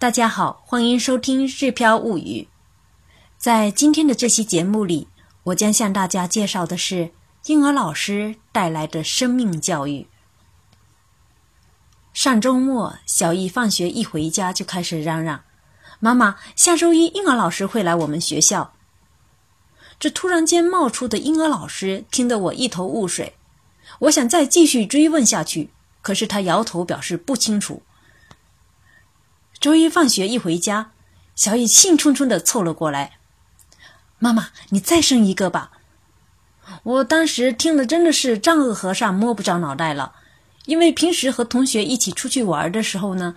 大家好，欢迎收听《日飘物语》。在今天的这期节目里，我将向大家介绍的是婴儿老师带来的生命教育。上周末，小易放学一回家就开始嚷嚷：“妈妈，下周一婴儿老师会来我们学校。”这突然间冒出的婴儿老师听得我一头雾水。我想再继续追问下去，可是他摇头表示不清楚。周一放学一回家，小易兴冲冲的凑了过来：“妈妈，你再生一个吧！”我当时听了真的是丈二和尚摸不着脑袋了，因为平时和同学一起出去玩的时候呢，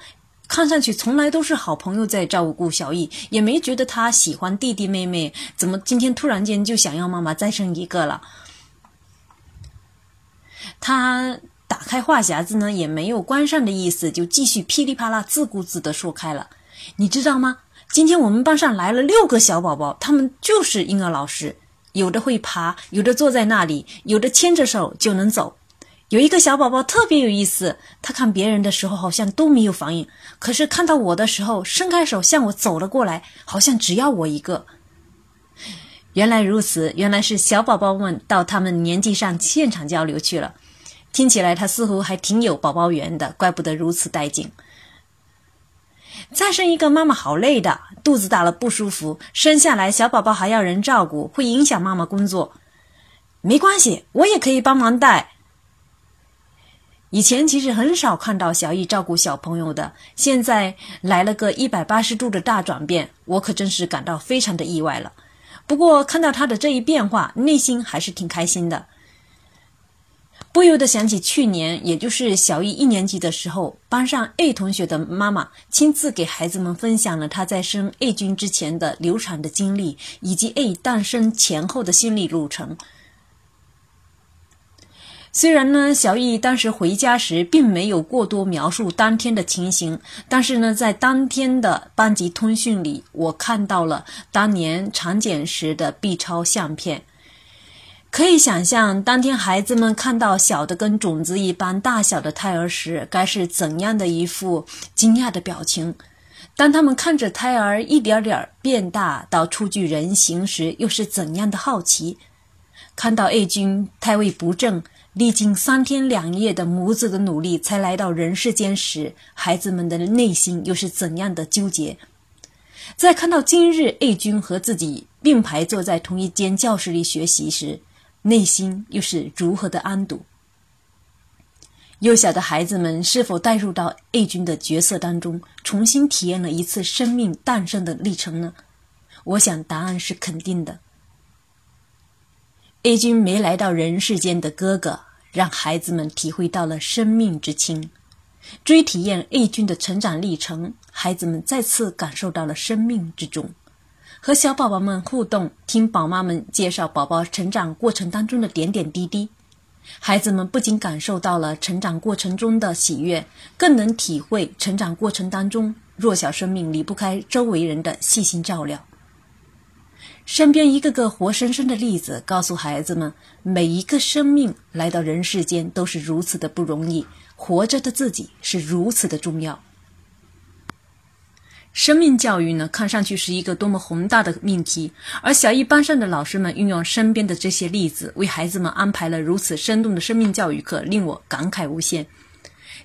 看上去从来都是好朋友在照顾小易，也没觉得他喜欢弟弟妹妹，怎么今天突然间就想要妈妈再生一个了？他。开话匣子呢，也没有关上的意思，就继续噼里啪啦自顾自的说开了。你知道吗？今天我们班上来了六个小宝宝，他们就是婴儿老师，有的会爬，有的坐在那里，有的牵着手就能走。有一个小宝宝特别有意思，他看别人的时候好像都没有反应，可是看到我的时候，伸开手向我走了过来，好像只要我一个。原来如此，原来是小宝宝们到他们年纪上现场交流去了。听起来他似乎还挺有宝宝缘的，怪不得如此带劲。再生一个妈妈好累的，肚子大了不舒服，生下来小宝宝还要人照顾，会影响妈妈工作。没关系，我也可以帮忙带。以前其实很少看到小易照顾小朋友的，现在来了个一百八十度的大转变，我可真是感到非常的意外了。不过看到他的这一变化，内心还是挺开心的。不由得想起去年，也就是小一一年级的时候，班上 A 同学的妈妈亲自给孩子们分享了她在生 A 君之前的流产的经历，以及 A 诞生前后的心理路程。虽然呢，小易当时回家时并没有过多描述当天的情形，但是呢，在当天的班级通讯里，我看到了当年产检时的 B 超相片。可以想象，当天孩子们看到小的跟种子一般大小的胎儿时，该是怎样的一副惊讶的表情；当他们看着胎儿一点点变大到初具人形时，又是怎样的好奇；看到 A 君胎位不正，历经三天两夜的母子的努力才来到人世间时，孩子们的内心又是怎样的纠结；在看到今日 A 君和自己并排坐在同一间教室里学习时，内心又是如何的安堵？幼小的孩子们是否带入到 A 君的角色当中，重新体验了一次生命诞生的历程呢？我想答案是肯定的。A 君没来到人世间的哥哥，让孩子们体会到了生命之轻；追体验 A 君的成长历程，孩子们再次感受到了生命之重。和小宝宝们互动，听宝妈们介绍宝宝成长过程当中的点点滴滴，孩子们不仅感受到了成长过程中的喜悦，更能体会成长过程当中弱小生命离不开周围人的细心照料。身边一个个活生生的例子，告诉孩子们，每一个生命来到人世间都是如此的不容易，活着的自己是如此的重要。生命教育呢，看上去是一个多么宏大的命题，而小一班上的老师们运用身边的这些例子，为孩子们安排了如此生动的生命教育课，令我感慨无限。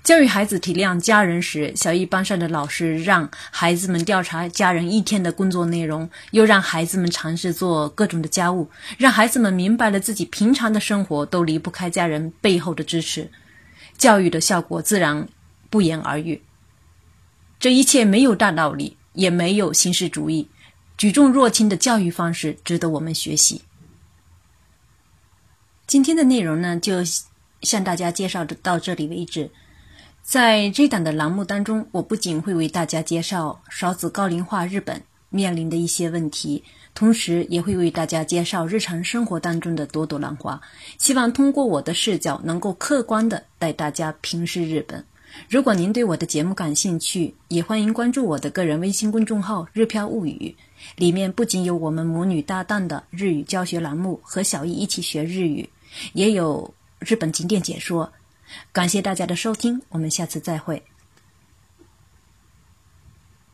教育孩子体谅家人时，小一班上的老师让孩子们调查家人一天的工作内容，又让孩子们尝试做各种的家务，让孩子们明白了自己平常的生活都离不开家人背后的支持，教育的效果自然不言而喻。这一切没有大道理，也没有形式主义，举重若轻的教育方式值得我们学习。今天的内容呢，就向大家介绍到这里为止。在这档的栏目当中，我不仅会为大家介绍少子高龄化日本面临的一些问题，同时也会为大家介绍日常生活当中的朵朵浪花。希望通过我的视角，能够客观的带大家平视日本。如果您对我的节目感兴趣，也欢迎关注我的个人微信公众号“日飘物语”，里面不仅有我们母女搭档的日语教学栏目，和小易一起学日语，也有日本景点解说。感谢大家的收听，我们下次再会。